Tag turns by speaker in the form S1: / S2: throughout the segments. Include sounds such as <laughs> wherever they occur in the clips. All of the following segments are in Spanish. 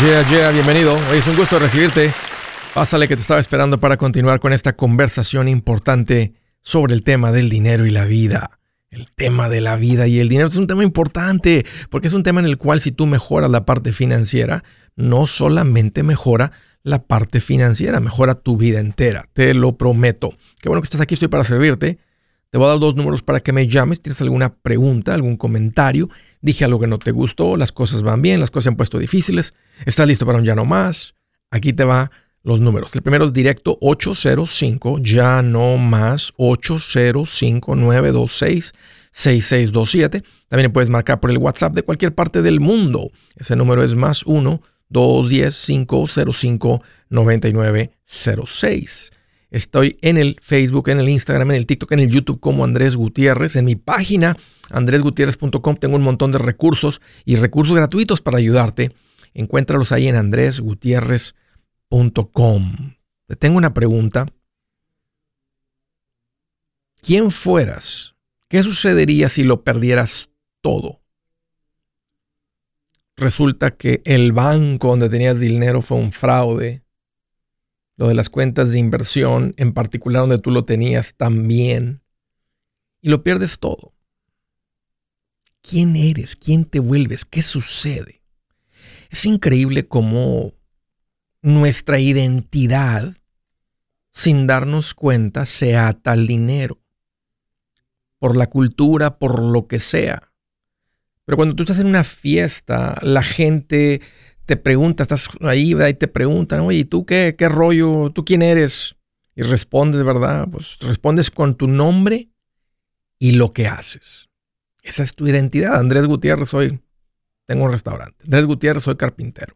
S1: Yeah, yeah, bienvenido. Es un gusto recibirte. Pásale que te estaba esperando para continuar con esta conversación importante sobre el tema del dinero y la vida. El tema de la vida y el dinero es un tema importante porque es un tema en el cual si tú mejoras la parte financiera, no solamente mejora la parte financiera, mejora tu vida entera, te lo prometo. Qué bueno que estás aquí, estoy para servirte. Te voy a dar dos números para que me llames. ¿Tienes alguna pregunta, algún comentario? Dije algo que no te gustó, las cosas van bien, las cosas se han puesto difíciles. ¿Estás listo para un ya no más? Aquí te va los números. El primero es directo 805, ya no más 805 926 6627. También puedes marcar por el WhatsApp de cualquier parte del mundo. Ese número es más 1 210 505 9906. Estoy en el Facebook, en el Instagram, en el TikTok, en el YouTube como Andrés Gutiérrez. En mi página andresgutierrez.com tengo un montón de recursos y recursos gratuitos para ayudarte. Encuéntralos ahí en andresgutierrez.com. Te tengo una pregunta. ¿Quién fueras? ¿Qué sucedería si lo perdieras todo? Resulta que el banco donde tenías dinero fue un fraude lo de las cuentas de inversión, en particular donde tú lo tenías también, y lo pierdes todo. ¿Quién eres? ¿Quién te vuelves? ¿Qué sucede? Es increíble cómo nuestra identidad, sin darnos cuenta, se ata al dinero, por la cultura, por lo que sea. Pero cuando tú estás en una fiesta, la gente te pregunta, estás ahí y te preguntan, oye, ¿tú qué, qué rollo? ¿Tú quién eres? Y respondes, ¿verdad? Pues respondes con tu nombre y lo que haces. Esa es tu identidad. Andrés Gutiérrez, soy, tengo un restaurante. Andrés Gutiérrez, soy carpintero.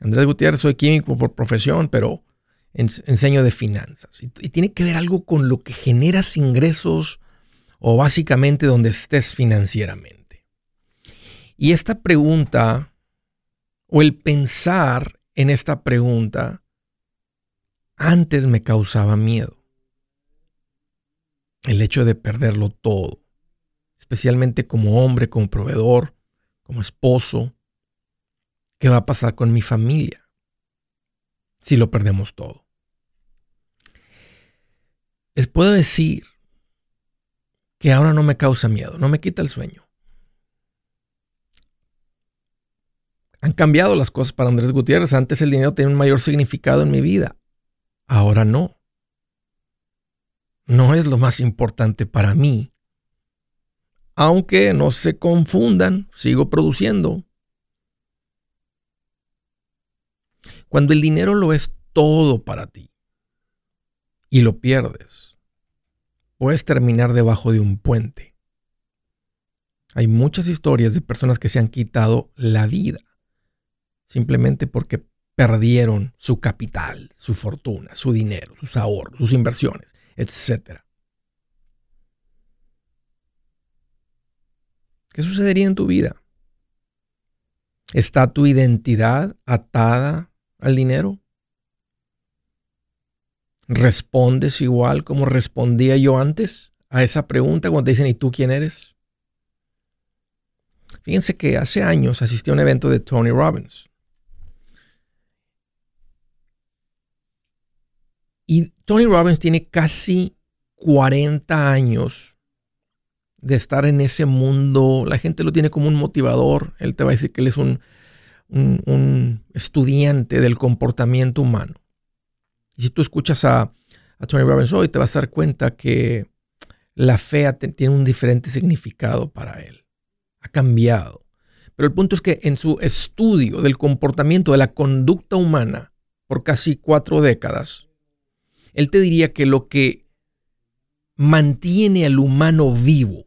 S1: Andrés Gutiérrez, soy químico por profesión, pero enseño de finanzas. Y, y tiene que ver algo con lo que generas ingresos o básicamente donde estés financieramente. Y esta pregunta o el pensar en esta pregunta antes me causaba miedo. El hecho de perderlo todo, especialmente como hombre, como proveedor, como esposo. ¿Qué va a pasar con mi familia si lo perdemos todo? Les puedo decir que ahora no me causa miedo, no me quita el sueño. Han cambiado las cosas para Andrés Gutiérrez. Antes el dinero tenía un mayor significado en mi vida. Ahora no. No es lo más importante para mí. Aunque no se confundan, sigo produciendo. Cuando el dinero lo es todo para ti y lo pierdes, puedes terminar debajo de un puente. Hay muchas historias de personas que se han quitado la vida simplemente porque perdieron su capital, su fortuna, su dinero, sus ahorros, sus inversiones, etc. ¿Qué sucedería en tu vida? ¿Está tu identidad atada al dinero? ¿Respondes igual como respondía yo antes a esa pregunta cuando te dicen ¿y tú quién eres? Fíjense que hace años asistí a un evento de Tony Robbins. Y Tony Robbins tiene casi 40 años de estar en ese mundo. La gente lo tiene como un motivador. Él te va a decir que él es un, estudiante del comportamiento humano. Y si tú escuchas a, Tony Robbins hoy, te vas a dar cuenta que la fe tiene un diferente significado para él. Ha cambiado. Pero el punto es que en su estudio del comportamiento, de la conducta humana, por casi cuatro décadas, él te diría que lo que mantiene al humano vivo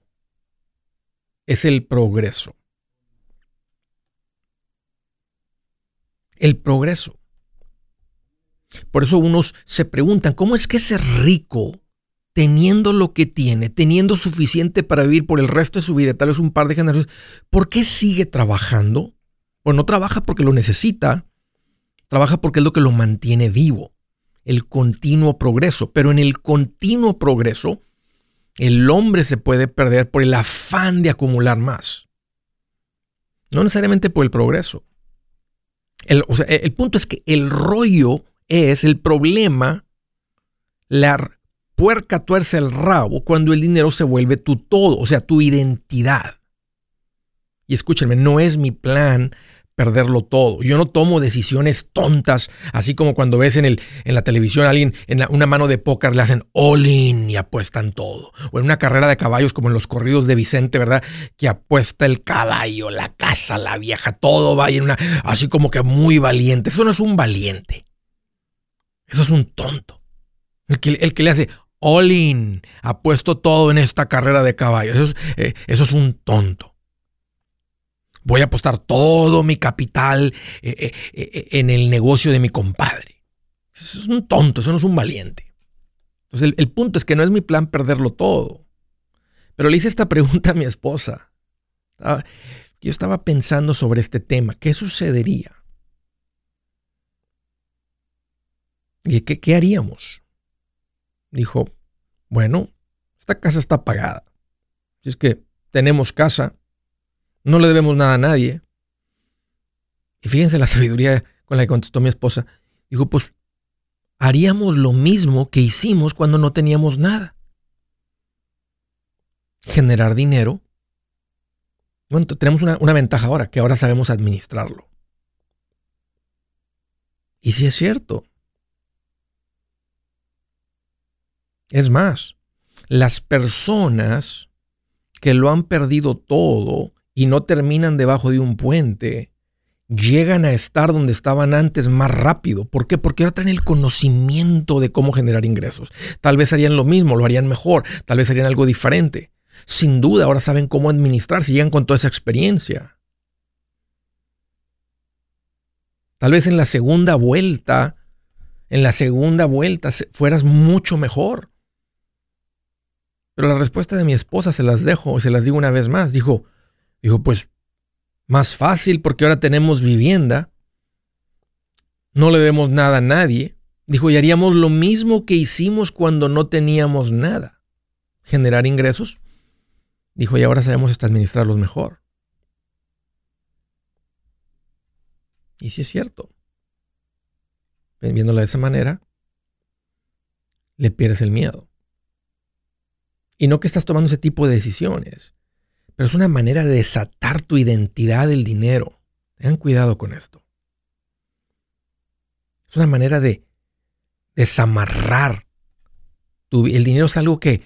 S1: es el progreso. El progreso. Por eso unos se preguntan, ¿cómo es que ese rico, teniendo lo que tiene, teniendo suficiente para vivir por el resto de su vida, tal vez un par de generaciones, ¿por qué sigue trabajando? Pues no trabaja porque lo necesita, trabaja porque es lo que lo mantiene vivo el continuo progreso. Pero en el continuo progreso, el hombre se puede perder por el afán de acumular más. No necesariamente por el progreso. El, punto es que el rollo es el problema, la puerca tuerce el rabo cuando el dinero se vuelve tu todo, o sea, tu identidad. Y escúchenme, no es mi plan perderlo todo. Yo no tomo decisiones tontas, así como cuando ves en, el, en la televisión a alguien en una mano de póker le hacen all in y apuestan todo. O en una carrera de caballos como en los corridos de Vicente, ¿verdad? Que apuesta el caballo, la casa, la vieja, todo va en una, así como que muy valiente. Eso no es un valiente. Eso es un tonto. El que, el que le hace all in, apuesto todo en esta carrera de caballos. Eso es, eh, eso es un tonto voy a apostar todo mi capital eh, eh, eh, en el negocio de mi compadre. Eso es un tonto, eso no es un valiente. Entonces el, punto es que no es mi plan perderlo todo. Pero le hice esta <laughs> pregunta a mi esposa. Yo estaba pensando sobre este tema. ¿Qué sucedería? ¿Y qué, qué haríamos? Dijo, bueno, esta casa está pagada. Si es que tenemos casa, no le debemos nada a nadie. Y fíjense la sabiduría con la que contestó mi esposa. Dijo, pues haríamos lo mismo que hicimos cuando no teníamos nada. Generar dinero. Bueno, tenemos una, una ventaja ahora, que ahora sabemos administrarlo. Y si es cierto. Es más, las personas que lo han perdido todo y no terminan debajo de un puente, llegan a estar donde estaban antes más rápido. ¿Por qué? Porque ahora traen el conocimiento de cómo generar ingresos. Tal vez harían lo mismo, lo harían mejor, tal vez harían algo diferente. Sin duda, ahora saben cómo administrar si llegan con toda esa experiencia. Tal vez en la segunda vuelta, en la segunda vuelta fueras mucho mejor. Pero la respuesta de mi esposa se las dejo, se las digo una vez más. Dijo, Dijo, pues más fácil porque ahora tenemos vivienda, no le demos nada a nadie. Dijo, y haríamos lo mismo que hicimos cuando no teníamos nada, generar ingresos. Dijo, y ahora sabemos hasta administrarlos mejor. Y si es cierto. Viéndola de esa manera, le pierdes el miedo. Y no que estás tomando ese tipo de decisiones, pero es una manera de desatar tu identidad del dinero. Tengan cuidado con esto. Es una manera de desamarrar. Tu, el dinero es algo que,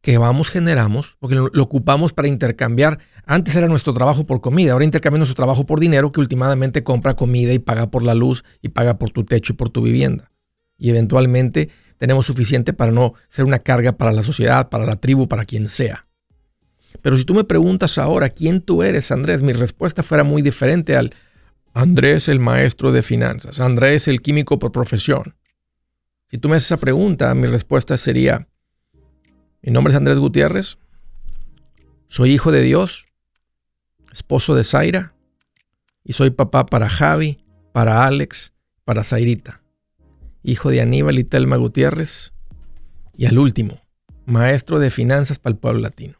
S1: que vamos, generamos, porque lo, lo, ocupamos para intercambiar. Antes era nuestro trabajo por comida, ahora intercambiamos nuestro trabajo por dinero que últimamente compra comida y paga por la luz y paga por tu techo y por tu vivienda. Y eventualmente tenemos suficiente para no ser una carga para la sociedad, para la tribu, para quien sea. Pero si tú me preguntas ahora quién tú eres, Andrés, mi respuesta fuera muy diferente al Andrés el maestro de finanzas, Andrés el químico por profesión. Si tú me haces esa pregunta, mi respuesta sería, mi nombre es Andrés Gutiérrez, soy hijo de Dios, esposo de Zaira, y soy papá para Javi, para Alex, para Zairita, hijo de Aníbal y Telma Gutiérrez, y al último, maestro de finanzas para el pueblo latino.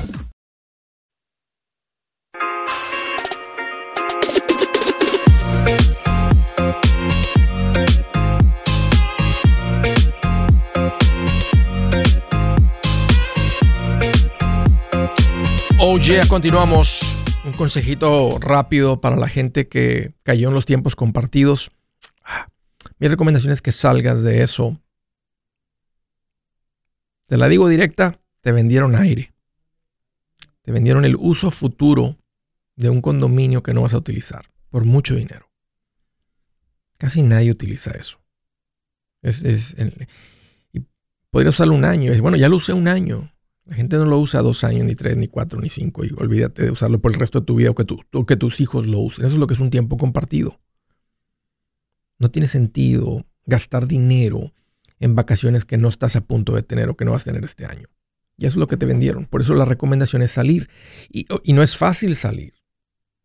S1: Oh continuamos. Un consejito rápido para la gente que cayó en los tiempos compartidos. Ah, mi recomendación es que salgas de eso. Te la digo directa, te vendieron aire. Te vendieron el uso futuro de un condominio que no vas a utilizar por mucho dinero. Casi nadie utiliza eso. Es, y podría usarlo un año. Bueno, ya lo usé un año. La gente no lo usa dos años, ni tres, ni cuatro, ni cinco. Y olvídate de usarlo por el resto de tu vida o que, que tus hijos lo usen. Eso es lo que es un tiempo compartido. No tiene sentido gastar dinero en vacaciones que no estás a punto de tener o que no vas a tener este año. Y eso es lo que te vendieron. Por eso la recomendación es salir. Y, y no es fácil salir.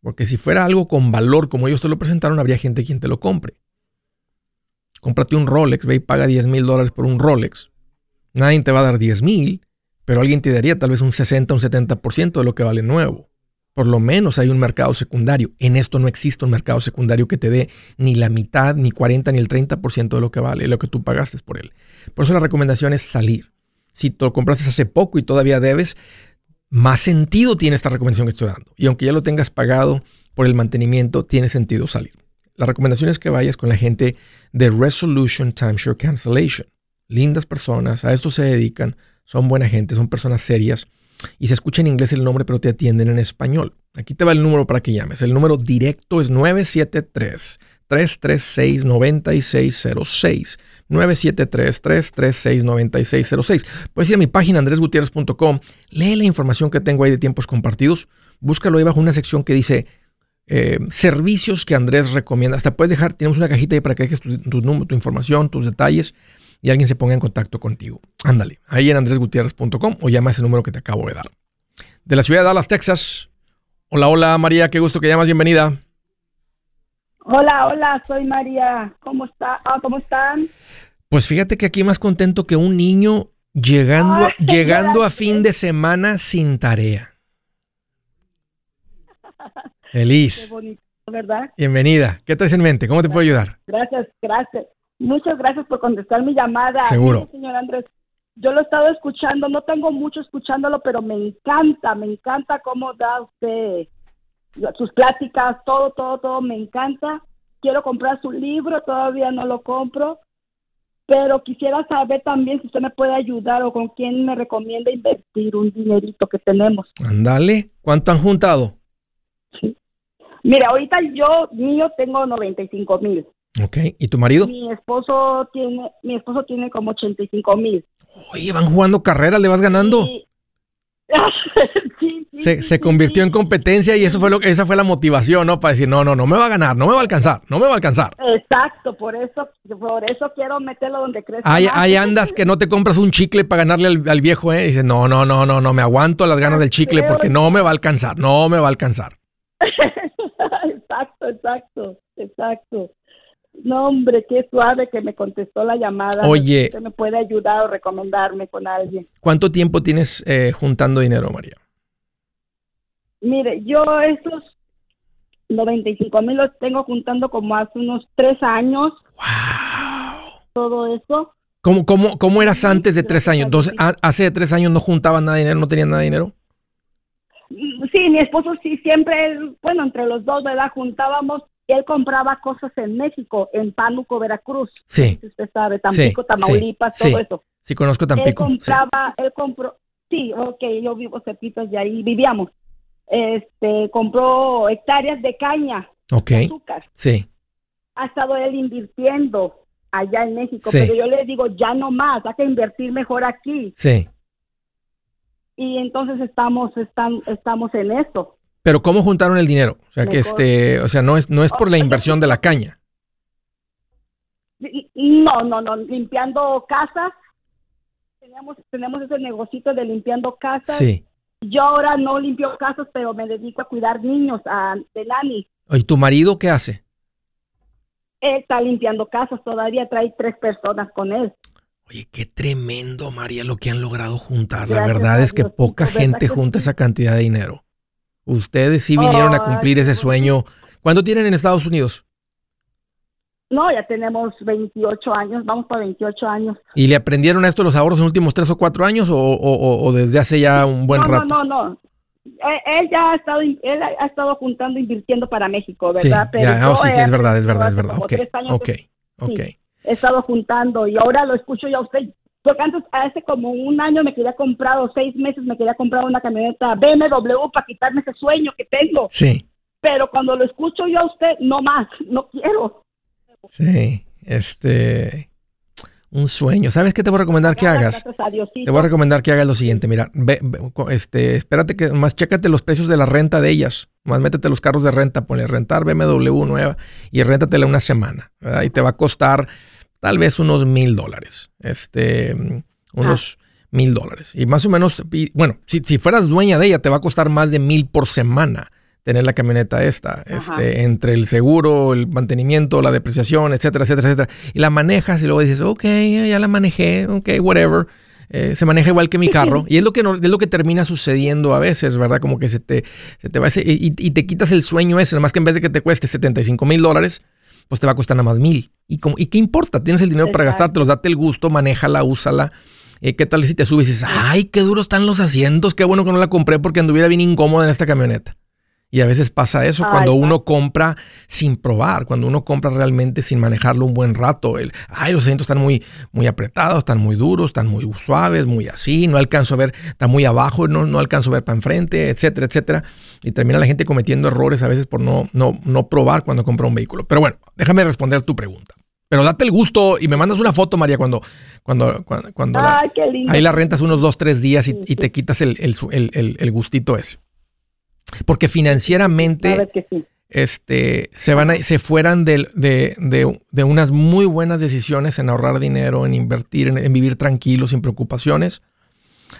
S1: Porque si fuera algo con valor como ellos te lo presentaron, habría gente quien te lo compre. Cómprate un Rolex, ve y paga 10 mil dólares por un Rolex. Nadie te va a dar 10 mil pero alguien te daría tal vez un 60, un 70% de lo que vale nuevo. Por lo menos hay un mercado secundario. En esto no existe un mercado secundario que te dé ni la mitad, ni 40, ni el 30% de lo que vale, lo que tú pagaste por él. Por eso la recomendación es salir. Si lo compraste hace poco y todavía debes, más sentido tiene esta recomendación que estoy dando. Y aunque ya lo tengas pagado por el mantenimiento, tiene sentido salir. La recomendación es que vayas con la gente de Resolution Timeshare Cancellation. Lindas personas, a esto se dedican son buena gente, son personas serias y se escucha en inglés el nombre, pero te atienden en español. Aquí te va el número para que llames. El número directo es 973 336 9606. 973 336 9606. Puedes ir a mi página andresgutierrez.com, lee la información que tengo ahí de tiempos compartidos, búscalo ahí bajo una sección que dice eh, servicios que Andrés recomienda. Hasta puedes dejar, tenemos una cajita ahí para que dejes tu, tu, tu información, tus detalles y alguien se ponga en contacto contigo. Ándale, ahí en andresgutierrez.com o llama ese número que te acabo de dar. De la ciudad de Dallas, Texas. Hola, hola María, qué gusto que llamas, bienvenida.
S2: Hola, hola, soy María. ¿Cómo está? Ah, ¿cómo están?
S1: Pues fíjate que aquí más contento que un niño llegando, <laughs> llegando a fin de semana sin tarea. Feliz.
S2: Qué bonito, ¿verdad?
S1: Bienvenida. ¿Qué traes en mente? ¿Cómo te puedo ayudar?
S2: Gracias, gracias. Muchas gracias por contestar mi llamada.
S1: Seguro.
S2: señor Andrés, yo lo he estado escuchando, no tengo mucho escuchándolo, pero me encanta, me encanta cómo da usted sus pláticas, todo, todo, todo, me encanta. Quiero comprar su libro, todavía no lo compro, pero quisiera saber también si usted me puede ayudar o con quién me recomienda invertir un dinerito que tenemos.
S1: Ándale, ¿cuánto han juntado?
S2: Sí. Mira, ahorita yo, mío, tengo 95 mil.
S1: Ok, ¿y tu marido?
S2: Mi esposo tiene, mi esposo tiene como 85 mil.
S1: Oye, van jugando carreras, le vas ganando.
S2: Sí. <laughs>
S1: se, se convirtió en competencia y eso fue lo esa fue la motivación, ¿no? Para decir, no, no, no me va a ganar, no me va a alcanzar, no me va a alcanzar.
S2: Exacto, por eso, por eso quiero meterlo donde crees.
S1: Ahí, andas que no te compras un chicle para ganarle al, viejo, ¿eh? Y dices, no, no, no, no, no, me aguanto las ganas del chicle porque no me va a alcanzar, no me va a alcanzar. <laughs>
S2: exacto, exacto, exacto. No, hombre, qué suave que me contestó la llamada.
S1: Oye.
S2: Usted me puede ayudar o recomendarme con alguien.
S1: ¿Cuánto tiempo tienes eh, juntando dinero, María?
S2: Mire, yo esos 95 mil los tengo juntando como hace unos tres años.
S1: ¡Wow!
S2: Todo eso.
S1: ¿Cómo, cómo, cómo eras antes de tres años? Entonces, ¿hace tres años no juntabas nada de dinero, no tenías nada de dinero?
S2: Mm, Sí, mi esposo sí siempre, bueno, entre los dos, ¿verdad? Juntábamos él compraba cosas en México, en Pánuco, Veracruz.
S1: Sí.
S2: Si usted sabe, Tampico, Tamaulipas, todo eso.
S1: Sí, conozco Tampico.
S2: Él compraba, él compró, sí, ok, yo vivo cerquitas de ahí, vivíamos. Este, compró hectáreas de caña,
S1: Ok.
S2: de azúcar.
S1: Sí.
S2: Ha estado él invirtiendo allá en México, pero yo le digo, ya no más, hay que invertir mejor aquí.
S1: Sí.
S2: Y entonces estamos, están, estamos en eso.
S1: Pero ¿cómo juntaron el dinero? O sea, que este, o sea, no es, no es por la inversión de la caña.
S2: No, no, no, limpiando casas. Tenemos, tenemos ese negocito de limpiando casas.
S1: Sí.
S2: Yo ahora no limpio casas, pero me dedico a cuidar niños, a, de nani.
S1: ¿Y tu marido qué hace?
S2: Él está limpiando casas, todavía trae tres personas con él.
S1: Oye, qué tremendo, María, lo que han logrado juntar. la verdad es que poca gente junta esa cantidad de dinero. Ustedes sí vinieron a cumplir ese sueño. ¿Cuándo tienen en Estados Unidos?
S2: No, ya tenemos 28 años, vamos para 28 años.
S1: ¿Y le aprendieron esto los ahorros en los últimos tres o cuatro años o, desde hace ya un buen rato?
S2: No, no, no. Él, ya ha estado, él ha estado juntando, invirtiendo para México, ¿verdad?
S1: Sí, ya, oh, sí, sí, es verdad, es verdad, es verdad. Ok, ok, ok.
S2: he estado juntando y ahora lo escucho ya usted porque antes, hace como un año me quería comprar, o seis meses me quería comprar una camioneta BMW para quitarme ese sueño que tengo.
S1: Sí.
S2: Pero cuando lo escucho yo a usted, no más, no quiero.
S1: Sí, este un sueño. ¿Sabes qué te voy a recomendar que hagas? Te voy a recomendar que hagas lo siguiente. Mira, ve, este, espérate que más chécate los precios de la renta de ellas. Más métete los carros de renta, ponle rentar BMW nueva y réntatela una semana. ¿verdad? Y te va a costar tal vez unos mil dólares. Este, unos mil dólares. Y más o menos, bueno, si, si, fueras dueña de ella, te va a costar más de mil por semana tener la camioneta esta, este, entre el seguro, el mantenimiento, la depreciación, etcétera, etcétera, etcétera. Y la manejas y luego dices, ok, ya la manejé, ok, whatever. Eh, se maneja igual que mi <laughs> carro. Y es lo que, es lo que termina sucediendo a veces, ¿verdad? Como que se te, se te va ese, y, y, te quitas el sueño ese, más que en vez de que te cueste 75 mil dólares, pues te va a costar nada más mil. ¿Y, como, ¿Y qué importa? Tienes el dinero para gastártelos, date el gusto, manéjala, úsala. Eh, ¿Qué tal si te subes y dices, ay, qué duros están los asientos, qué bueno que no la compré porque anduviera bien incómoda en esta camioneta? Y a veces pasa eso cuando uno compra sin probar, cuando uno compra realmente sin manejarlo un buen rato. El, ay, los asientos están muy, muy apretados, están muy duros, están muy suaves, muy así, no alcanzo a ver, está muy abajo, no, no alcanzo a ver para enfrente, etcétera, etcétera. Y termina la gente cometiendo errores a veces por no, no, no probar cuando compra un vehículo. Pero bueno, déjame responder tu pregunta. Pero date el gusto y me mandas una foto, María, cuando, cuando, cuando, ahí la rentas unos dos, tres días y, te quitas el, el, el gustito ese. Porque financieramente este, se, van se fueran de, de, unas muy buenas decisiones en ahorrar dinero, en invertir, en, vivir tranquilos, sin preocupaciones,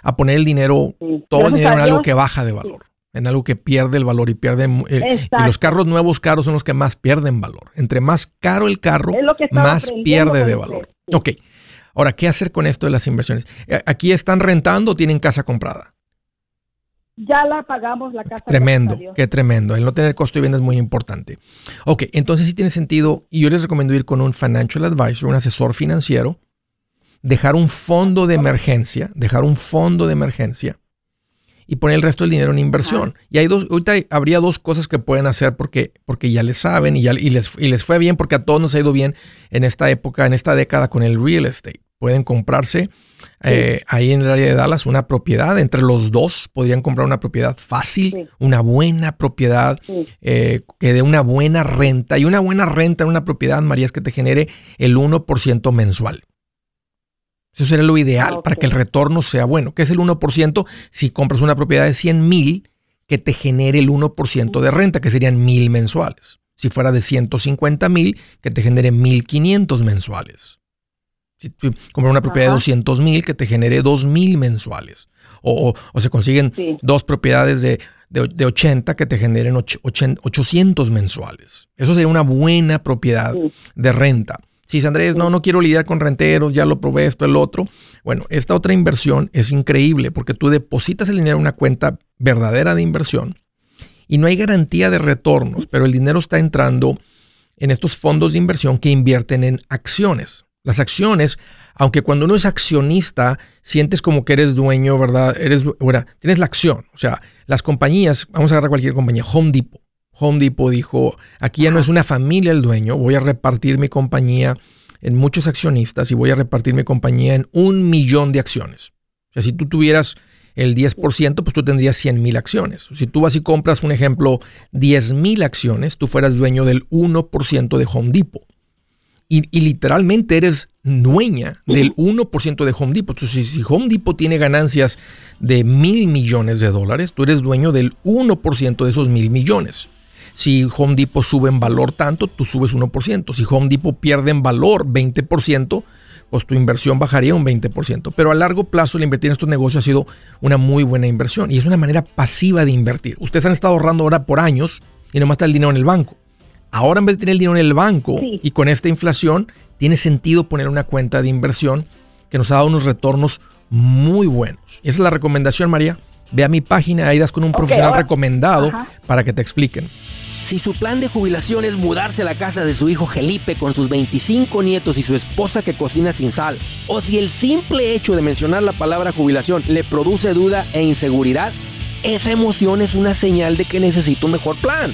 S1: a poner el dinero, todo el dinero en algo que baja de valor, en algo que pierde el valor y pierde... Eh, y los carros nuevos caros son los que más pierden valor. Entre más caro el carro, más pierde de valor. Ok. Ahora, ¿qué hacer con esto de las inversiones? Eh, ¿Aquí están rentando o tienen casa comprada?
S2: Ya la pagamos la casa.
S1: Tremendo, qué tremendo. El no tener costo de vivienda es muy importante. Ok, entonces sí tiene sentido y yo les recomiendo ir con un financial advisor, un asesor financiero, dejar un fondo de emergencia, dejar un fondo de emergencia y poner el resto del dinero en inversión. Y hay dos, ahorita habría dos cosas que pueden hacer porque, porque ya les saben y, ya, y, les, y les fue bien porque a todos nos ha ido bien en esta época, en esta década con el real estate. Pueden comprarse eh, ahí en el área de Dallas una propiedad. Entre los dos podrían comprar una propiedad fácil, una buena propiedad eh, que dé una buena renta. Y una buena renta en una propiedad, María, es que te genere el 1% mensual. Eso sería lo ideal ah, para que el retorno sea bueno. ¿Qué es el 1%? Si compras una propiedad de 100 mil, que te genere el 1% de renta, que serían mil mensuales. Si fuera de 150 mil, que te genere 1500 mensuales. Si tú compras una propiedad de 200 mil que te genere 2 mil mensuales. O, se consiguen dos propiedades de, de, 80 que te generen 800 mensuales. Eso sería una buena propiedad de renta. Si Andrés, no, no quiero lidiar con renteros, ya lo probé esto, el otro. Bueno, esta otra inversión es increíble porque tú depositas el dinero en una cuenta verdadera de inversión y no hay garantía de retornos, pero el dinero está entrando en estos fondos de inversión que invierten en acciones. Las acciones aunque cuando uno es accionista, sientes como que eres dueño, ¿verdad? Eres, bueno, tienes la acción. O sea, las compañías, vamos a agarrar cualquier compañía, Home Depot. Home Depot dijo, aquí ya no es una familia el dueño, voy a repartir mi compañía en muchos accionistas y voy a repartir mi compañía en un millón de acciones. O sea, si tú tuvieras el 10%, pues tú tendrías 100 mil acciones. Si tú vas y compras, un ejemplo, 10 mil acciones, tú fueras dueño del 1% de Home Depot. Y, literalmente eres dueña del 1% de Home Depot. Entonces, si, Home Depot tiene ganancias de mil millones de dólares, tú eres dueño del 1% de esos mil millones. Si Home Depot sube en valor tanto, tú subes 1%. Si Home Depot pierde en valor 20%, pues tu inversión bajaría un 20%. Pero a largo plazo el invertir en estos negocios ha sido una muy buena inversión y es una manera pasiva de invertir. Ustedes han estado ahorrando ahora por años y nomás está el dinero en el banco. Ahora en vez de tener el dinero en el banco y con esta inflación, tiene sentido poner una cuenta de inversión que nos ha dado unos retornos muy buenos. Y esa es la recomendación, María. Ve a mi página, ahí das con un profesional recomendado para que te expliquen.
S3: Si su plan de jubilación es mudarse a la casa de su hijo Felipe con sus 25 nietos y su esposa que cocina sin sal, o si el simple hecho de mencionar la palabra jubilación le produce duda e inseguridad, esa emoción es una señal de que necesita un mejor plan.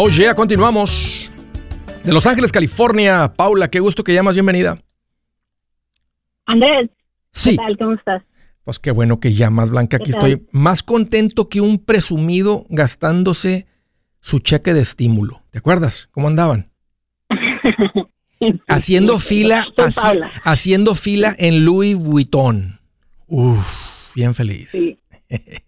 S1: Oye, continuamos. De Los Ángeles, California. Paula, qué gusto que llamas. Bienvenida.
S4: Andrés.
S1: Sí.
S4: ¿Qué tal? ¿Cómo estás?
S1: Pues qué bueno que llamas, Blanca. Aquí estoy más contento que un presumido gastándose su cheque de estímulo. ¿Te acuerdas? ¿Cómo andaban? <laughs> haciendo fila, haciendo fila en Louis Vuitton. Uf, bien feliz.
S4: Sí,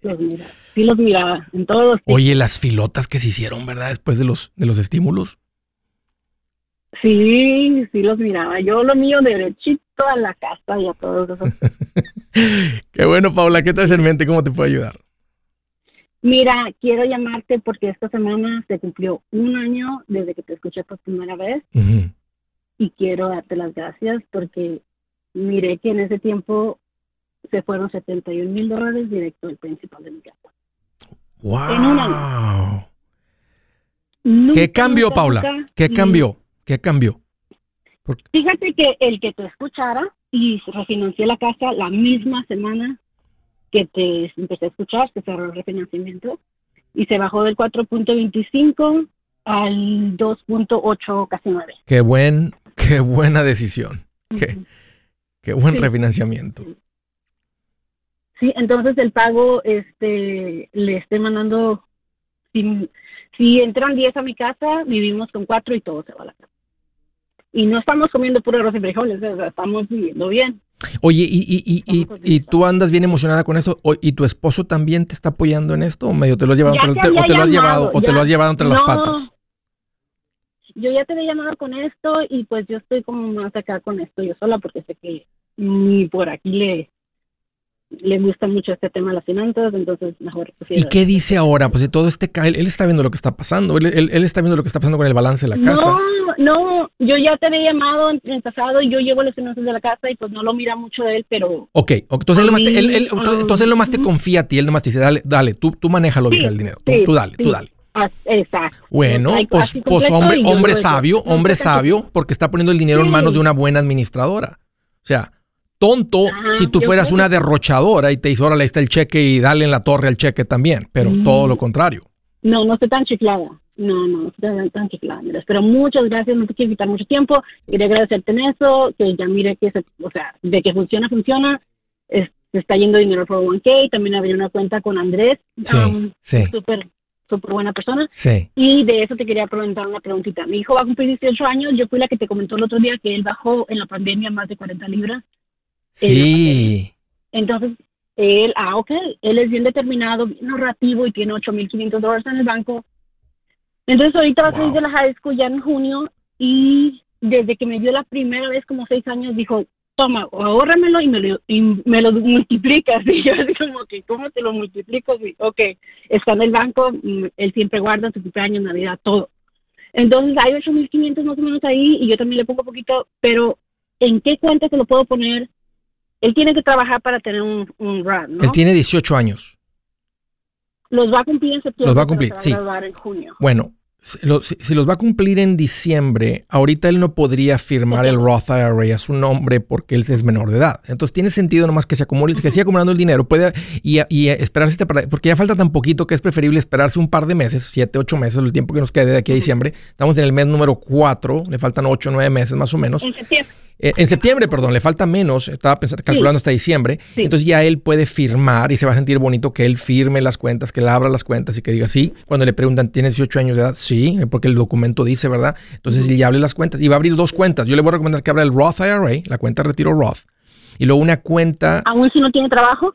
S4: los mira, sí los miraba en todos
S1: Oye, las filotas que se hicieron, ¿verdad? Después de los, de los estímulos.
S4: Sí, sí los miraba. Yo lo mío derechito a la casa y a todos esos. <laughs>
S1: Qué bueno, Paula. ¿Qué traes en mente? ¿Cómo te puedo ayudar?
S4: Mira, quiero llamarte porque esta semana se cumplió un año desde que te escuché por primera vez y quiero darte las gracias porque miré que en ese tiempo se fueron 71 mil dólares directo al principal de mi casa.
S1: ¡Wow! En un año. ¿Qué cambió, Paula? ¿Qué cambió? ¿Qué cambió?
S4: Fíjate que el que te escuchara y refinancié la casa la misma semana que te empecé a escuchar, se cerró el refinanciamiento y se bajó del 4.25 al 2.8, casi 9.
S1: Qué buen, qué buena decisión. Qué, qué buen refinanciamiento.
S4: Sí, entonces el pago, este, le estoy mandando, si, si entran 10 a mi casa, vivimos con 4 y todo se va a la casa y no estamos comiendo puro arroz y frijoles, estamos viviendo bien.
S1: Oye, ¿y, y, y, y, tú andas bien emocionada con eso? ¿Y tu esposo también te está apoyando en esto? ¿O medio te lo has llevado, entre, o te lo has llevado, o te lo has llevado entre las patas?
S4: Yo ya te había llamado con esto y pues yo estoy como más acá con esto yo sola porque sé que ni por aquí le, le gusta mucho este tema de las finanzas, entonces mejor.
S1: ¿Y qué dice ahora? Pues de todo este él, él está viendo lo que está pasando, él, él, está viendo lo que está pasando con el balance de la casa.
S4: No, no, yo ya te había llamado en el pasado y yo llevo las finanzas de la casa y pues no lo mira mucho él, pero...
S1: Ok, entonces, él, él, él, entonces él nomás te confía a ti, él nomás te dice, dale, dale, tú, tú manéjalo bien el dinero, tú, dale, tú dale.
S4: Exacto.
S1: Bueno, pues, pues hombre, hombre sabio, hombre sabio, porque está poniendo el dinero en manos de una buena administradora. O sea, tonto si tú fueras una derrochadora y te dice, órale, ahí está el cheque y dale en la torre al cheque también, pero todo lo contrario.
S4: No, no estoy tan chiflada. No, no, tranquila, Andrés. Pero muchas gracias, no te quiero quitar mucho tiempo. Quería agradecerte en eso, que ya mire que, se, o sea, de que funciona, funciona. se está yendo dinero por 1K. También había una cuenta con Andrés.
S1: Sí, um, sí.
S4: Súper, súper buena persona.
S1: Sí.
S4: Y de eso te quería preguntar una preguntita. Mi hijo va a cumplir 18 años. Yo fui la que te comentó el otro día que él bajó en la pandemia más de 40 libras.
S1: Sí.
S4: Entonces, él, ah, ok, él es bien determinado, bien narrativo y tiene 8.500 dólares en el banco. Entonces ahorita va a salir de la high school ya en junio y desde que me dio la primera vez como seis años dijo, toma, ahórramelo y me lo, y me lo multiplicas. <laughs> Y yo así como que, ¿cómo te lo multiplico? Y, ok, está en el banco, mm, él siempre guarda su cumpleaños, Navidad, todo. Entonces hay 8.500 más o menos ahí y yo también le pongo poquito, pero ¿en qué cuenta se lo puedo poner? Él tiene que trabajar para tener un, un run, ¿no?
S1: Él tiene 18 años.
S4: Los va a cumplir en septiembre.
S1: Los va a cumplir, sí.
S4: en junio.
S1: Bueno, si, los va a cumplir en diciembre, ahorita él no podría firmar el Roth IRA a su nombre porque él es menor de edad. Entonces tiene sentido nomás que se acumule, que siga acumulando el dinero, puede y, y esperarse este porque ya falta tan poquito que es preferible esperarse un par de meses, siete, ocho meses, el tiempo que nos quede de aquí a diciembre. Estamos en el mes número cuatro, le faltan ocho, nueve meses más o menos.
S4: En septiembre.
S1: Eh, en septiembre, perdón, le falta menos, estaba pensando, calculando hasta diciembre, entonces ya él puede firmar y se va a sentir bonito que él firme las cuentas, que él abra las cuentas y que diga sí. Cuando le preguntan, ¿tienes 18 años de edad? Sí, porque el documento dice, ¿verdad? Entonces ya abre las cuentas y va a abrir dos cuentas. Yo le voy a recomendar que abra el Roth IRA, la cuenta de retiro Roth, y luego una cuenta...
S4: ¿Aún si no tiene trabajo?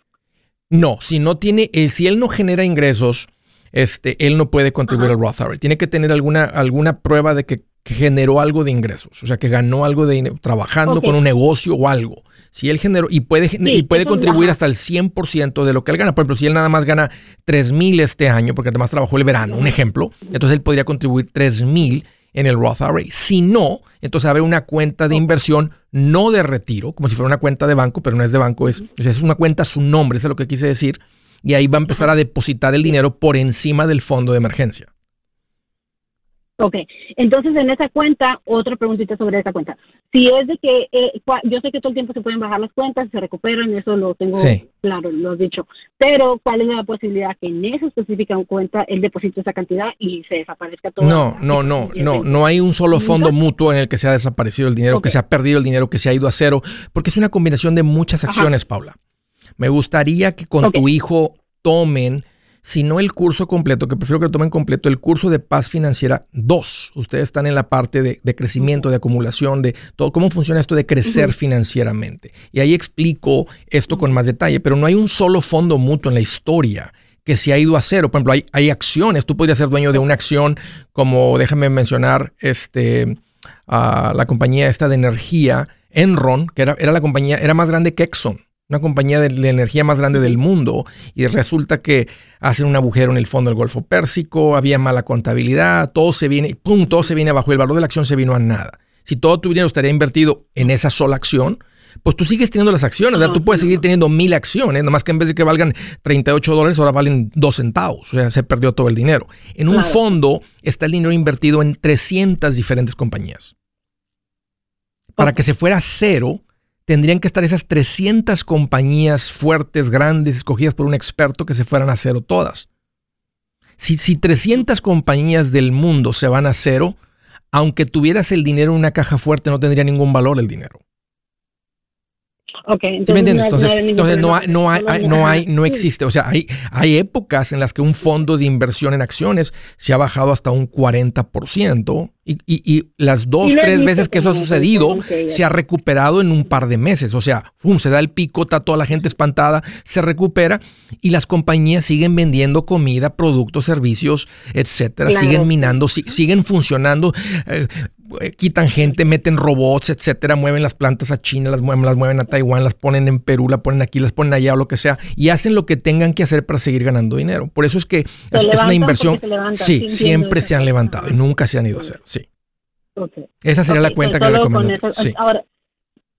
S1: No, si no tiene, eh, si él no genera ingresos, este, él no puede contribuir al Roth IRA. Tiene que tener alguna, alguna prueba de que que generó algo de ingresos, o sea, que ganó algo de dinero trabajando con un negocio o algo. Si él generó y puede, y puede contribuir hasta el 100% de lo que él gana. Por ejemplo, si él nada más gana 3 mil este año, porque además trabajó el verano, un ejemplo, entonces él podría contribuir 3 mil en el Roth IRA. Si no, entonces abre una cuenta de inversión no de retiro, como si fuera una cuenta de banco, pero no es de banco, es, es una cuenta a su nombre, eso es lo que quise decir. Y ahí va a empezar a depositar el dinero por encima del fondo de emergencia.
S4: Ok, entonces en esa cuenta, otra preguntita sobre esa cuenta. Si es de que, eh, yo sé que todo el tiempo se pueden bajar las cuentas, se recuperan, eso lo tengo claro, lo has dicho, pero ¿cuál es la posibilidad que en esa específica cuenta él deposite esa cantidad y se desaparezca todo?
S1: No, no, no, no, no hay un solo fondo mutuo en el que se ha desaparecido el dinero, que se ha perdido el dinero, que se ha ido a cero, porque es una combinación de muchas acciones, Paula. Me gustaría que con tu hijo tomen si no el curso completo, que prefiero que lo tomen completo, el curso de paz financiera 2. Ustedes están en la parte de, crecimiento, de acumulación, de todo, cómo funciona esto de crecer financieramente. Y ahí explico esto con más detalle, pero no hay un solo fondo mutuo en la historia que se ha ido a cero. Por ejemplo, hay, hay acciones. Tú podrías ser dueño de una acción como, déjame mencionar, este, la compañía esta de energía, Enron, que era, era la compañía, era más grande que Exxon una compañía de, energía más grande del mundo, y resulta que hacen un agujero en el fondo del Golfo Pérsico, había mala contabilidad, todo se viene, pum, todo se viene abajo, el valor de la acción se vino a nada. Si todo tu dinero estaría invertido en esa sola acción, pues tú sigues teniendo las acciones, ¿verdad? Tú puedes seguir teniendo mil acciones, nomás que en vez de que valgan 38 dólares, ahora valen 2 centavos, o sea, se perdió todo el dinero. En un fondo está el dinero invertido en 300 diferentes compañías. Para que se fuera cero, tendrían que estar esas 300 compañías fuertes, grandes, escogidas por un experto que se fueran a cero todas. Si, si 300 compañías del mundo se van a cero, aunque tuvieras el dinero en una caja fuerte, no tendría ningún valor el dinero.
S4: Okay, entonces,
S1: me entiendes? Entonces, no, hay, no, hay, no, hay, no existe. O sea, hay, hay épocas en las que un fondo de inversión en acciones se ha bajado hasta un 40% y, y, las dos, tres veces que eso ha sucedido se ha recuperado en un par de meses. O sea, se da el pico, está toda la gente espantada, se recupera y las compañías siguen vendiendo comida, productos, servicios, etcétera, siguen minando, siguen funcionando. Eh, quitan gente, meten robots, etcétera, mueven las plantas a China, las mueven, las mueven a Taiwán, las ponen en Perú, las ponen aquí, las ponen allá o lo que sea, y hacen lo que tengan que hacer para seguir ganando dinero. Por eso es que es, una inversión. sí, siempre se han levantado y nunca se han ido a hacer. Sí. Esa sería la cuenta que recomiendo. Sí.
S4: Ahora,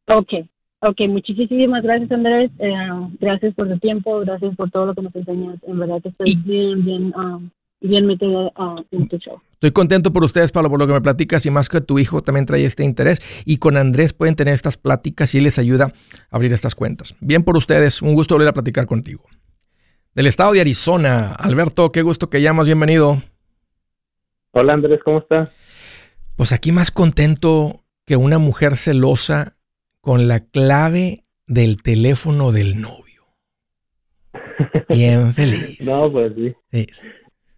S4: ok, ok, muchísimas gracias Andrés, eh, gracias por tu tiempo, gracias por todo lo que nos enseñas. En verdad que estoy bien, bien. Um, bien metido uh, en tu show.
S1: Estoy contento por ustedes, Pablo, por lo que me platicas y más que tu hijo también trae este interés. Y con Andrés pueden tener estas pláticas y él les ayuda a abrir estas cuentas. Bien por ustedes, un gusto volver a platicar contigo. Del estado de Arizona, Alberto, qué gusto que llamas, bienvenido.
S5: Hola Andrés, ¿cómo estás?
S1: Pues aquí más contento que una mujer celosa con la clave del teléfono del novio. <laughs> Bien feliz.
S5: no, pues sí. sí.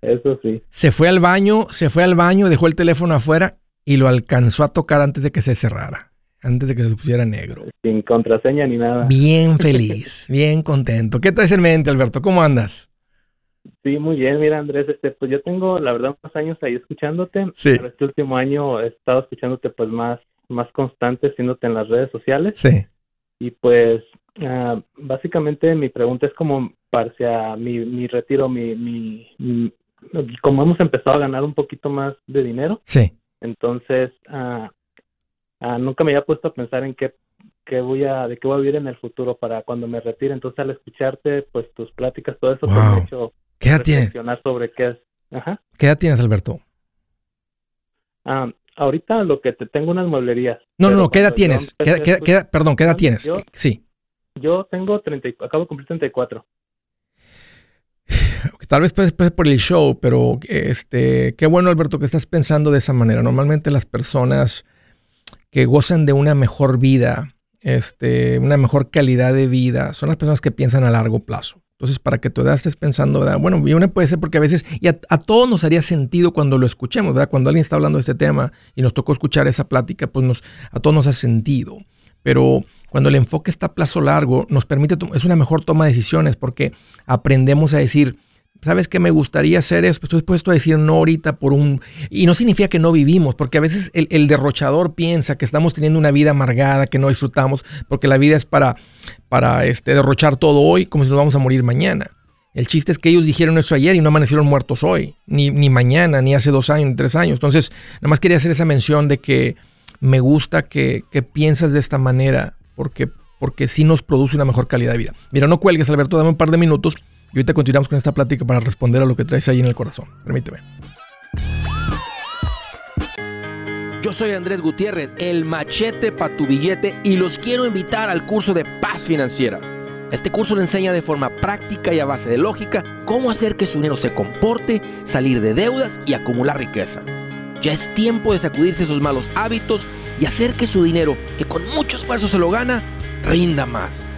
S5: Eso sí.
S1: Se fue al baño, se fue al baño, dejó el teléfono afuera y lo alcanzó a tocar antes de que se cerrara, antes de que se pusiera negro.
S5: Sin contraseña ni nada.
S1: Bien <laughs> feliz, bien contento. ¿Qué traes en mente, Alberto? ¿Cómo andas?
S5: Sí, muy bien, mira Andrés, este, pues yo tengo la verdad unos años ahí escuchándote, sí. pero este último año he estado escuchándote pues más, más constante, siéndote en las redes sociales.
S1: Sí.
S5: Y pues uh, básicamente mi pregunta es como para mi, mi retiro, mi, mi, como hemos empezado a ganar un poquito más de dinero.
S1: Sí.
S5: Entonces, uh, uh, nunca me había puesto a pensar en qué qué voy a, de qué voy a vivir en el futuro para cuando me retire. Entonces, al escucharte, pues tus pláticas, todo eso, pues, me ha hecho
S1: ¿Qué edad tienes?
S5: sobre qué es. Ajá.
S1: ¿Qué edad tienes, Alberto?
S5: Ah, ahorita lo que te tengo unas mueblerías.
S1: No, no, no, ¿qué edad tienes? ¿Qué, perdón, ¿qué edad tienes? sí.
S5: Yo tengo 30, acabo de cumplir 34.
S1: Tal vez pues, pues, por el show, pero este, qué bueno, Alberto, que estás pensando de esa manera. Normalmente las personas que gozan de una mejor vida, este, una mejor calidad de vida, son las personas que piensan a largo plazo. Entonces, para que tu edad estés pensando, ¿verdad? bueno, y una puede ser porque a veces, y a, todos nos haría sentido cuando lo escuchemos, ¿verdad? Cuando alguien está hablando de este tema y nos tocó escuchar esa plática, pues nos, a todos nos ha sentido. Pero cuando el enfoque está a plazo largo, nos permite, es una mejor toma de decisiones porque aprendemos a decir, ¿sabes qué me gustaría hacer? Esto? Estoy dispuesto a decir no ahorita por un... Y no significa que no vivimos, porque a veces el, derrochador piensa que estamos teniendo una vida amargada, que no disfrutamos, porque la vida es para, para este, derrochar todo hoy como si nos vamos a morir mañana. El chiste es que ellos dijeron eso ayer y no amanecieron muertos hoy, ni, ni mañana, ni hace dos años, ni tres años. Entonces, nada más quería hacer esa mención de que me gusta que, que piensas de esta manera, porque, porque sí nos produce una mejor calidad de vida. Mira, no cuelgues, Alberto, dame un par de minutos y ahorita continuamos con esta plática para responder a lo que traes ahí en el corazón. Permíteme.
S3: Yo soy Andrés Gutiérrez, el machete para tu billete y los quiero invitar al curso de paz financiera. Este curso le enseña de forma práctica y a base de lógica cómo hacer que su dinero se comporte, salir de deudas y acumular riqueza. Ya es tiempo de sacudirse esos malos hábitos y hacer que su dinero, que con mucho esfuerzo se lo gana, rinda más.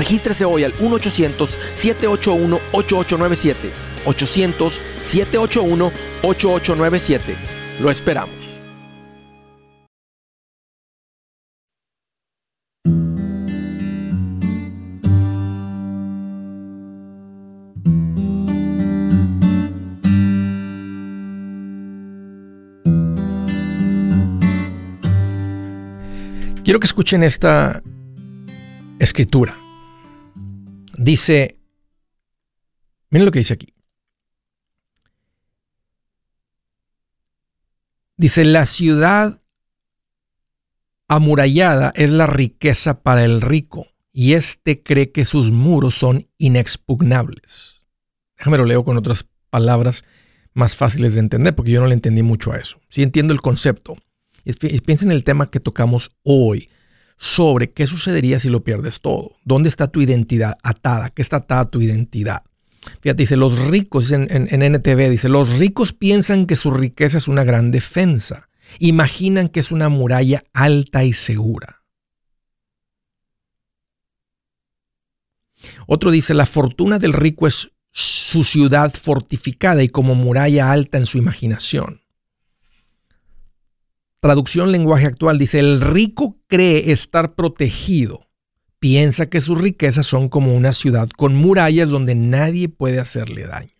S3: Regístrese hoy al 1-800-781-8897. 800-781-8897. Lo esperamos.
S1: Quiero que escuchen esta escritura. Dice, miren lo que dice aquí. Dice, la ciudad amurallada es la riqueza para el rico y éste cree que sus muros son inexpugnables. Déjame lo leo con otras palabras más fáciles de entender porque yo no le entendí mucho a eso. Sí entiendo el concepto. Y piensa en el tema que tocamos hoy sobre qué sucedería si lo pierdes todo. ¿Dónde está tu identidad atada? ¿Qué está atada tu identidad? Fíjate, dice, los ricos, en, en, NTV, dice, los ricos piensan que su riqueza es una gran defensa. Imaginan que es una muralla alta y segura. Otro dice, la fortuna del rico es su ciudad fortificada y como muralla alta en su imaginación. Traducción lenguaje actual dice, el rico cree estar protegido. Piensa que sus riquezas son como una ciudad con murallas donde nadie puede hacerle daño.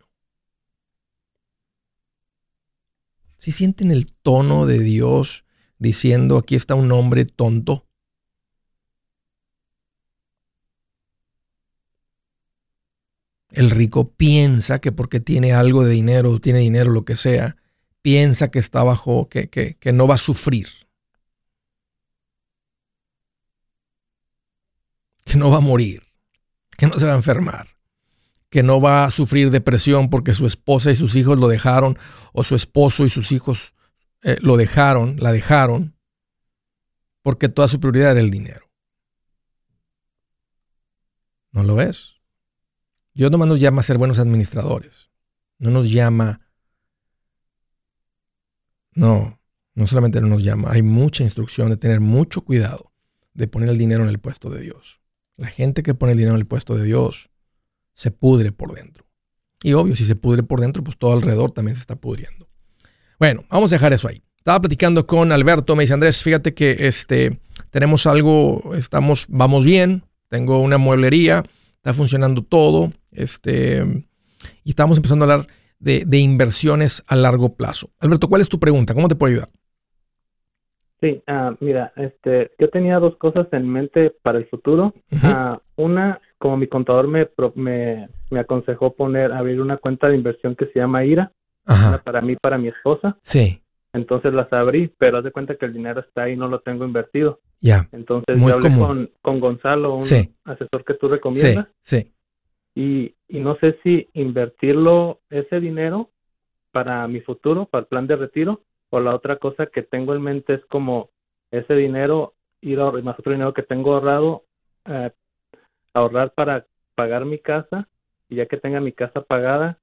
S1: Si sienten el tono de Dios diciendo, aquí está un hombre tonto? El rico piensa que porque tiene algo de dinero, tiene dinero, lo que sea, piensa que está bajo, que, que, que no va a sufrir, que no va a morir, que no se va a enfermar, que no va a sufrir depresión porque su esposa y sus hijos lo dejaron, o su esposo y sus hijos eh, lo dejaron, la dejaron, porque toda su prioridad era el dinero. ¿No lo ves? Dios nomás nos llama a ser buenos administradores, no nos llama no, no solamente no nos llama, hay mucha instrucción de tener mucho cuidado de poner el dinero en el puesto de Dios. La gente que pone el dinero en el puesto de Dios se pudre por dentro. Y obvio, si se pudre por dentro, pues todo alrededor también se está pudriendo. Bueno, vamos a dejar eso ahí. Estaba platicando con Alberto, me dice Andrés, fíjate que este, tenemos algo, estamos, vamos bien, tengo una mueblería, está funcionando todo, este, y estamos empezando a hablar de, de, inversiones a largo plazo. Alberto, ¿cuál es tu pregunta? ¿Cómo te puedo ayudar?
S5: Sí, uh, mira, este, yo tenía dos cosas en mente para el futuro. Uh, una, como mi contador me, me, me, aconsejó poner, abrir una cuenta de inversión que se llama IRA, para mí, para mi esposa.
S1: Sí.
S5: Entonces las abrí, pero haz de cuenta que el dinero está ahí, no lo tengo invertido.
S1: Ya.
S5: Entonces yo hablé con, con, Gonzalo, un asesor que tú recomiendas.
S1: Sí, sí.
S5: Y, y no sé si invertirlo, ese dinero, para mi futuro, para el plan de retiro, o la otra cosa que tengo en mente es como ese dinero, ir a más otro dinero que tengo ahorrado, eh, ahorrar para pagar mi casa, y ya que tenga mi casa pagada,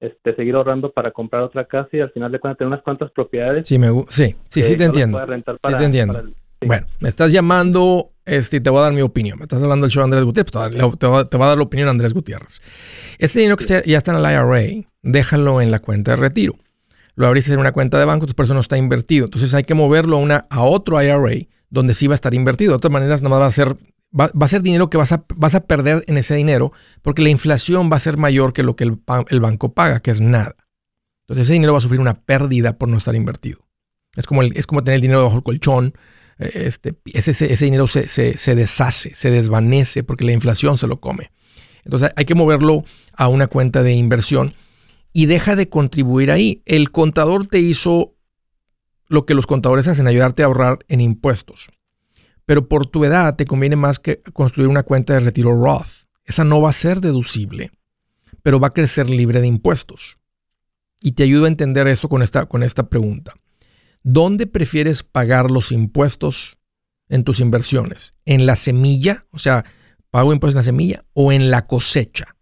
S5: este, seguir ahorrando para comprar otra casa y al final de cuentas tener unas cuantas propiedades.
S1: Sí, me, sí, sí, sí te entiendo. sí te entiendo. Bueno, me estás llamando este, y te voy a dar mi opinión. Me estás hablando del show Andrés Gutiérrez, pues, te, va, a dar la opinión Andrés Gutiérrez. Este dinero que ya está en el IRA, déjalo en la cuenta de retiro. Lo abriste en una cuenta de banco, tu persona no está invertido. Entonces hay que moverlo a, una, a otro IRA donde sí va a estar invertido. De otras maneras, nada más va a ser Va, a ser dinero que vas a, vas a perder en ese dinero porque la inflación va a ser mayor que lo que el, el, banco paga, que es nada. Entonces ese dinero va a sufrir una pérdida por no estar invertido. Es como, el, es como tener el dinero bajo el colchón. Eh, este, ese, dinero se, se, se, deshace, se desvanece porque la inflación se lo come. Entonces hay que moverlo a una cuenta de inversión y deja de contribuir ahí. El contador te hizo lo que los contadores hacen, ayudarte a ahorrar en impuestos pero por tu edad te conviene más que construir una cuenta de retiro Roth. Esa no va a ser deducible, pero va a crecer libre de impuestos. Y te ayudo a entender esto con esta, con esta pregunta. ¿Dónde prefieres pagar los impuestos en tus inversiones? ¿En la semilla? O sea, ¿pago impuestos en la semilla o en la cosecha?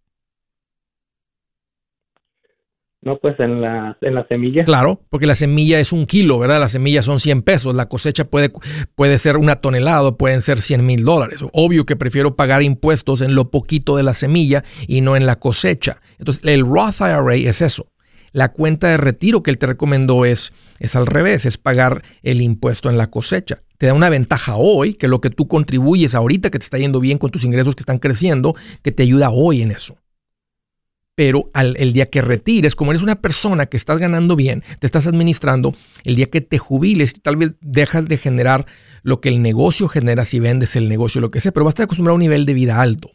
S5: No, pues en la, en la semilla.
S1: Claro, porque la semilla es un kilo, ¿verdad? La semilla son 100 pesos, la cosecha puede, puede ser una tonelada, pueden ser 100 mil dólares. Obvio que prefiero pagar impuestos en lo poquito de la semilla y no en la cosecha. Entonces, el Roth IRA es eso. La cuenta de retiro que él te recomendó es, es al revés, es pagar el impuesto en la cosecha. Te da una ventaja hoy, que lo que tú contribuyes ahorita, que te está yendo bien con tus ingresos que están creciendo, que te ayuda hoy en eso pero al, el día que retires, como eres una persona que estás ganando bien, te estás administrando, el día que te jubiles, tal vez dejas de generar lo que el negocio genera si vendes el negocio, lo que sea, pero vas a estar acostumbrado a un nivel de vida alto.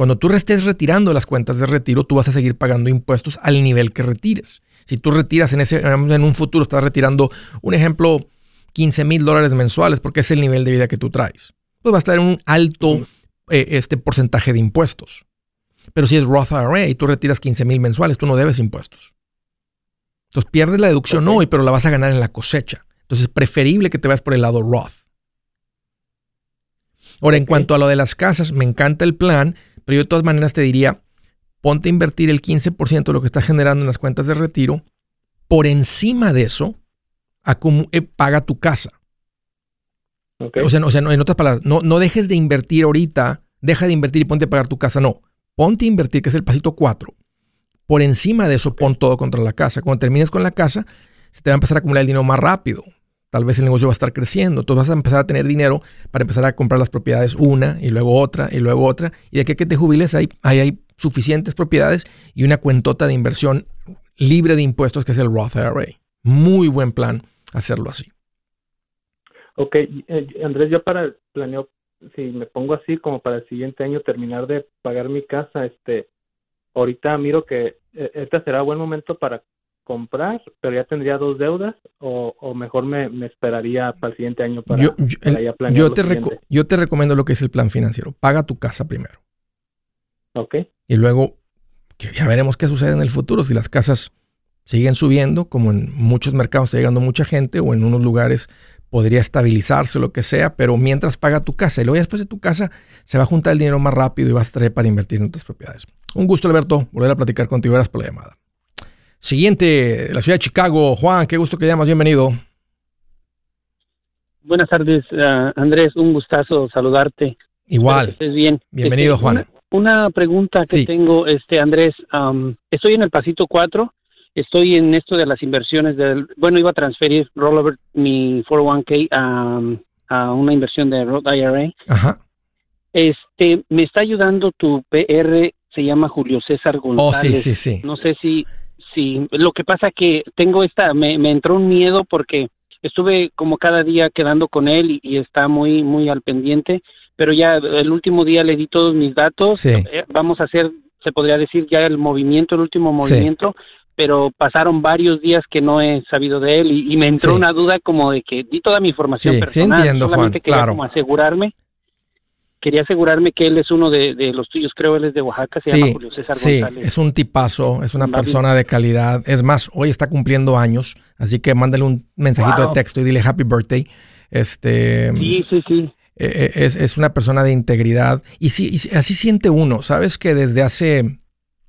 S1: Cuando tú estés retirando las cuentas de retiro, tú vas a seguir pagando impuestos al nivel que retires. Si tú retiras en, ese, en un futuro, estás retirando, un ejemplo, 15 mil dólares mensuales, porque es el nivel de vida que tú traes, pues va a estar en un alto eh, este porcentaje de impuestos. Pero si es Roth IRA y tú retiras 15 mil mensuales, tú no debes impuestos. Entonces pierdes la deducción hoy, pero la vas a ganar en la cosecha. Entonces es preferible que te vayas por el lado Roth. Ahora, en cuanto a lo de las casas, me encanta el plan, pero yo de todas maneras te diría, ponte a invertir el 15% de lo que estás generando en las cuentas de retiro. Por encima de eso, eh, paga tu casa. O sea, o sea en otras palabras, no, no dejes de invertir ahorita, deja de invertir y ponte a pagar tu casa. No, ponte a invertir, que es el pasito 4. Por encima de eso, pon todo contra la casa. Cuando termines con la casa, se te va a empezar a acumular el dinero más rápido. Tal vez el negocio va a estar creciendo. Entonces vas a empezar a tener dinero para empezar a comprar las propiedades una y luego otra y luego otra. Y de aquí a que te jubiles, hay, hay suficientes propiedades y una cuentota de inversión libre de impuestos que es el Roth IRA. Muy buen plan hacerlo así.
S5: Ok, eh, Andrés, yo para planeo si me pongo así como para el siguiente año terminar de pagar mi casa, este, ahorita miro que eh, este será buen momento para comprar, pero ya tendría dos deudas, o, mejor me, esperaría para el siguiente año para,
S1: yo, yo, te yo te recomiendo lo que es el plan financiero. Paga tu casa primero.
S5: Ok.
S1: Y luego, que ya veremos qué sucede en el futuro. Si las casas siguen subiendo, como en muchos mercados está llegando mucha gente, o en unos lugares podría estabilizarse, lo que sea, pero mientras paga tu casa y luego después de tu casa se va a juntar el dinero más rápido y vas a traer para invertir en otras propiedades. Un gusto, Alberto, volver a platicar contigo. Gracias por la llamada. Siguiente, la ciudad de Chicago. Juan, qué gusto que llamas. Bienvenido.
S6: Buenas tardes, uh, Andrés. Un gustazo saludarte.
S1: Igual.
S6: estés bien.
S1: Bienvenido, este,
S6: Juan. Una, pregunta que tengo, este Andrés. Um, estoy en el pasito 4 estoy en esto de las inversiones del, bueno, iba a transferir rollover mi 401k a, a una inversión de Roth IRA.
S1: Ajá.
S6: Este, me está ayudando tu PR, se llama Julio César González.
S1: Oh, sí, sí, sí.
S6: No sé si, si, lo que pasa que tengo esta, me, me entró un miedo porque estuve como cada día quedando con él y, está muy, muy al pendiente, pero ya el último día le di todos mis datos.
S1: Sí.
S6: Eh, vamos a hacer, se podría decir ya el movimiento, el último movimiento pero pasaron varios días que no he sabido de él y, me entró una duda como de que di toda mi información
S1: sí,
S6: personal,
S1: sí entiendo,
S6: solamente
S1: quería
S6: como asegurarme quería asegurarme que él es uno de, los tuyos, creo él es de Oaxaca, se llama Julio César
S1: sí,
S6: González.
S1: es un tipazo, es una persona de calidad. Es más, hoy está cumpliendo años, así que mándale un mensajito de texto y dile happy birthday. Este,
S6: sí, sí, sí.
S1: E, e, es, es, una persona de integridad y, sí, y así siente uno. Sabes que desde hace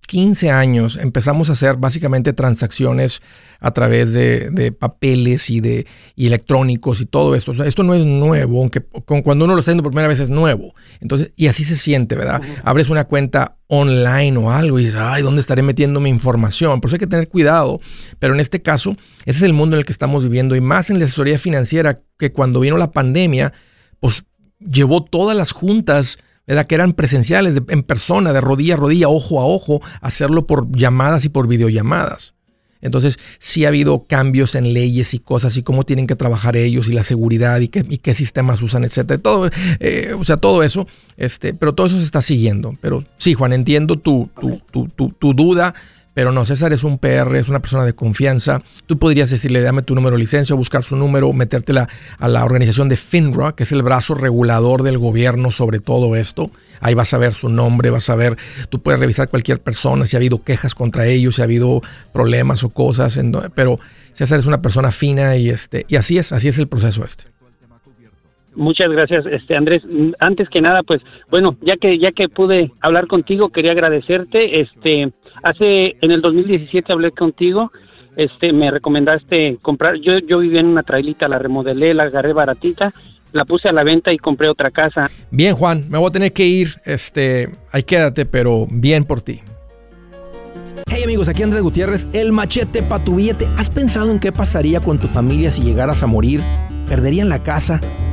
S1: 15 años empezamos a hacer básicamente transacciones a través de, papeles y de electrónicos y todo esto. esto no es nuevo, aunque cuando uno lo está haciendo por primera vez es nuevo. Entonces, y así se siente, ¿verdad? Abres una cuenta online o algo y dices, ay, ¿dónde estaré metiendo mi información? Por eso hay que tener cuidado. Pero en este caso, ese es el mundo en el que estamos viviendo y más en la asesoría financiera que cuando vino la pandemia, pues llevó todas las juntas que eran presenciales, en persona, de rodilla a rodilla, ojo a ojo, hacerlo por llamadas y por videollamadas. Entonces, sí ha habido cambios en leyes y cosas y cómo tienen que trabajar ellos y la seguridad y qué, y qué sistemas usan, etcétera. Todo, eh, o sea, todo eso, este, pero todo eso se está siguiendo. Pero sí, Juan, entiendo tu, tu, tu, tu duda. Pero no, César es un PR, es una persona de confianza. Tú podrías decirle, dame tu número de licencia, buscar su número, metértela a la organización de FINRA, que es el brazo regulador del gobierno sobre todo esto. Ahí vas a ver su nombre, vas a ver, tú puedes revisar cualquier persona, si ha habido quejas contra ellos, si ha habido problemas o cosas. pero César es una persona fina y, este, y así es, así es el proceso este.
S6: Muchas gracias, este Andrés. Antes que nada, pues, bueno, ya que ya que pude hablar contigo, quería agradecerte. Este, hace en el 2017 hablé contigo. Este, me recomendaste comprar. Yo yo vivía en una trailita, la remodelé, la agarré baratita, la puse a la venta y compré otra casa.
S1: Bien, Juan, me voy a tener que ir. Este, ahí quédate, pero bien por ti.
S7: Hey amigos, aquí Andrés Gutiérrez, el machete para tu billete. ¿Has pensado en qué pasaría con tu familia si llegaras a morir? ¿Perderían la casa?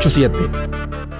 S7: 8887 844 748 8887